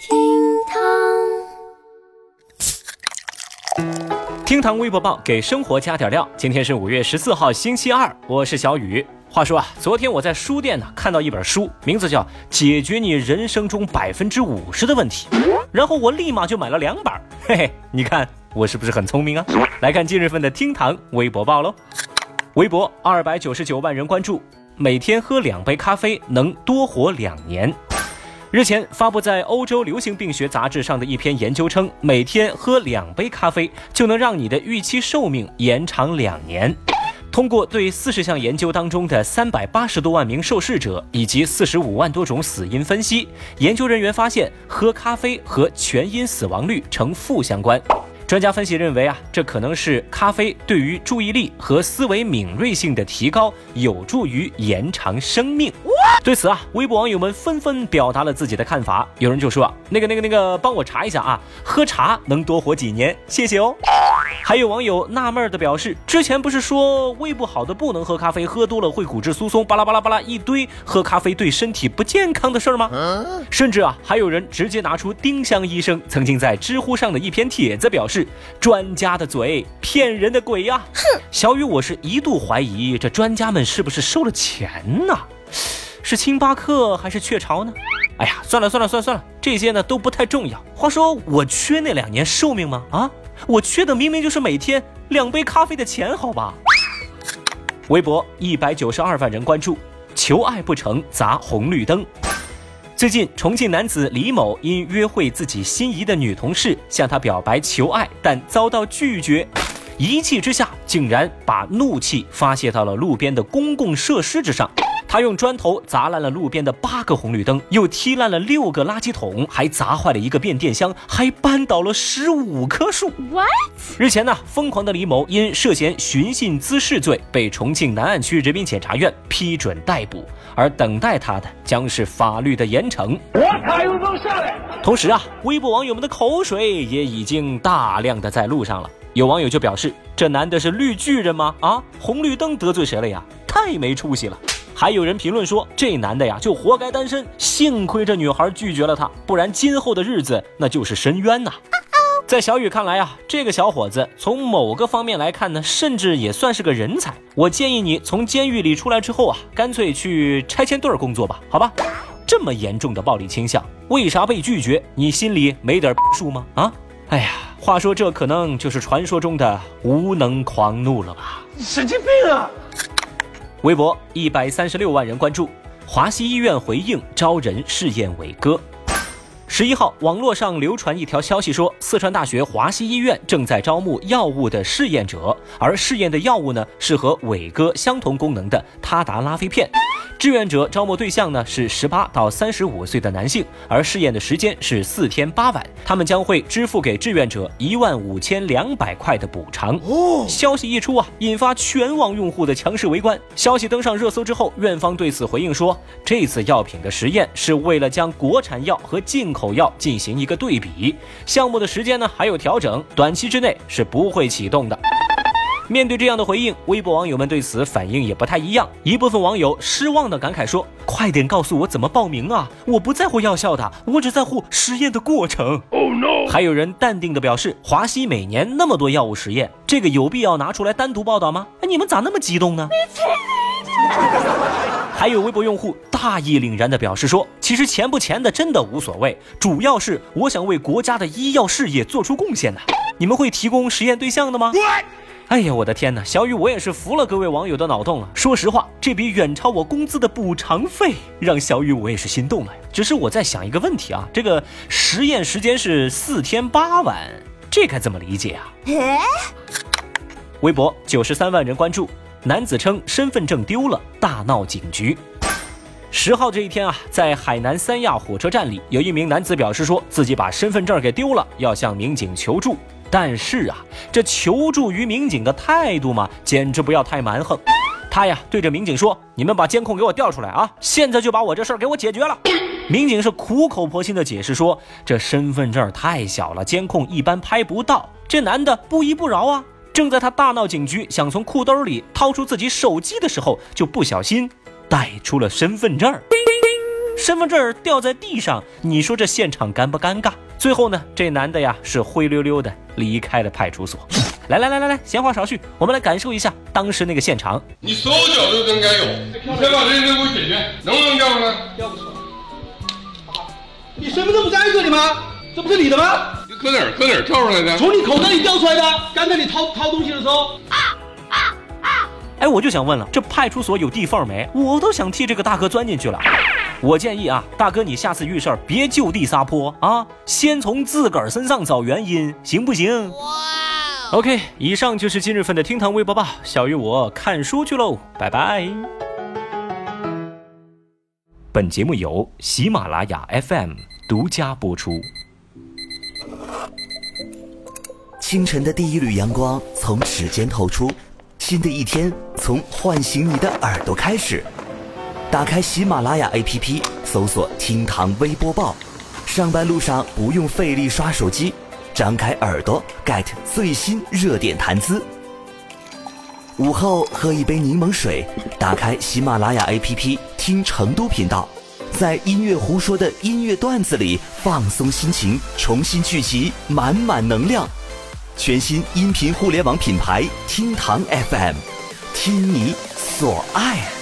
厅堂，厅堂微博报给生活加点料。今天是五月十四号，星期二，我是小雨。话说啊，昨天我在书店呢看到一本书，名字叫《解决你人生中百分之五十的问题》，然后我立马就买了两本。嘿嘿，你看我是不是很聪明啊？来看今日份的厅堂微博报喽。微博二百九十九万人关注，每天喝两杯咖啡能多活两年。日前发布在欧洲流行病学杂志上的一篇研究称，每天喝两杯咖啡就能让你的预期寿命延长两年。通过对四十项研究当中的三百八十多万名受试者以及四十五万多种死因分析，研究人员发现，喝咖啡和全因死亡率呈负相关。专家分析认为啊，这可能是咖啡对于注意力和思维敏锐性的提高，有助于延长生命。对此啊，微博网友们纷纷表达了自己的看法。有人就说：“那个、那个、那个，帮我查一下啊，喝茶能多活几年？谢谢哦。”还有网友纳闷的表示：“之前不是说胃不好的不能喝咖啡，喝多了会骨质疏松，巴拉巴拉巴拉一堆喝咖啡对身体不健康的事儿吗？”甚至啊，还有人直接拿出丁香医生曾经在知乎上的一篇帖子，表示：“专家的嘴骗人的鬼呀！”哼，小雨，我是一度怀疑这专家们是不是收了钱呢？是星巴克还是雀巢呢？哎呀，算了算了算了算了，这些呢都不太重要。话说我缺那两年寿命吗？啊，我缺的明明就是每天两杯咖啡的钱，好吧？微博一百九十二万人关注，求爱不成砸红绿灯。最近，重庆男子李某因约会自己心仪的女同事，向她表白求爱，但遭到拒绝，一气之下竟然把怒气发泄到了路边的公共设施之上。他用砖头砸烂了路边的八个红绿灯，又踢烂了六个垃圾桶，还砸坏了一个变电箱，还扳倒了十五棵树。What？日前呢，疯狂的李某因涉嫌寻衅滋事罪被重庆南岸区人民检察院批准逮捕，而等待他的将是法律的严惩。我下来。同时啊，微博网友们的口水也已经大量的在路上了。有网友就表示：“这男的是绿巨人吗？啊，红绿灯得罪谁了呀？太没出息了。”还有人评论说，这男的呀就活该单身，幸亏这女孩拒绝了他，不然今后的日子那就是深渊呐。在小雨看来啊，这个小伙子从某个方面来看呢，甚至也算是个人才。我建议你从监狱里出来之后啊，干脆去拆迁队工作吧，好吧？这么严重的暴力倾向，为啥被拒绝？你心里没点数吗？啊？哎呀，话说这可能就是传说中的无能狂怒了吧？神经病啊！微博一百三十六万人关注，华西医院回应招人试验伟哥。十一号，网络上流传一条消息说，四川大学华西医院正在招募药物的试验者，而试验的药物呢是和伟哥相同功能的他达拉非片。志愿者招募对象呢是十八到三十五岁的男性，而试验的时间是四天八晚，他们将会支付给志愿者一万五千两百块的补偿。哦，消息一出啊，引发全网用户的强势围观。消息登上热搜之后，院方对此回应说，这次药品的实验是为了将国产药和进口药进行一个对比，项目的时间呢还有调整，短期之内是不会启动的。面对这样的回应，微博网友们对此反应也不太一样。一部分网友失望的感慨说：“快点告诉我怎么报名啊！我不在乎药效的，我只在乎实验的过程。” Oh no！还有人淡定的表示：“华西每年那么多药物实验，这个有必要拿出来单独报道吗？哎，你们咋那么激动呢？” 还有微博用户大义凛然地表示说：“其实钱不钱的真的无所谓，主要是我想为国家的医药事业做出贡献的。你们会提供实验对象的吗？”哎呀，我的天哪！小雨，我也是服了各位网友的脑洞了。说实话，这笔远超我工资的补偿费，让小雨我也是心动了。只是我在想一个问题啊，这个实验时间是四天八晚，这该怎么理解啊？微博九十三万人关注，男子称身份证丢了，大闹警局。十号这一天啊，在海南三亚火车站里，有一名男子表示说自己把身份证给丢了，要向民警求助。但是啊，这求助于民警的态度嘛，简直不要太蛮横。他呀，对着民警说：“你们把监控给我调出来啊，现在就把我这事儿给我解决了。”民警是苦口婆心的解释说：“这身份证太小了，监控一般拍不到。”这男的不依不饶啊！正在他大闹警局，想从裤兜里掏出自己手机的时候，就不小心带出了身份证。身份证掉在地上，你说这现场尴不尴尬？最后呢，这男的呀是灰溜溜的离开了派出所。来来来来来，闲话少叙，我们来感受一下当时那个现场。你所有角度都应该有，你先把这事给我解决，能不能调出来？调不出来。你身份证不在这里吗？这不是你的吗？你搁哪儿搁哪儿跳出来的？从你口袋里掉出来的。刚才你掏掏东西的时候，哎，我就想问了，这派出所有地缝没？我都想替这个大哥钻进去了。我建议啊，大哥你下次遇事儿别就地撒泼啊，先从自个儿身上找原因，行不行？哇！OK，以上就是今日份的厅堂微博报，小鱼我看书去喽，拜拜。本节目由喜马拉雅 FM 独家播出。清晨的第一缕阳光从指尖透出，新的一天从唤醒你的耳朵开始。打开喜马拉雅 APP，搜索“厅堂微播报”，上班路上不用费力刷手机，张开耳朵 get 最新热点谈资。午后喝一杯柠檬水，打开喜马拉雅 APP 听成都频道，在音乐胡说的音乐段子里放松心情，重新聚集满满能量。全新音频互联网品牌厅堂 FM，听你所爱。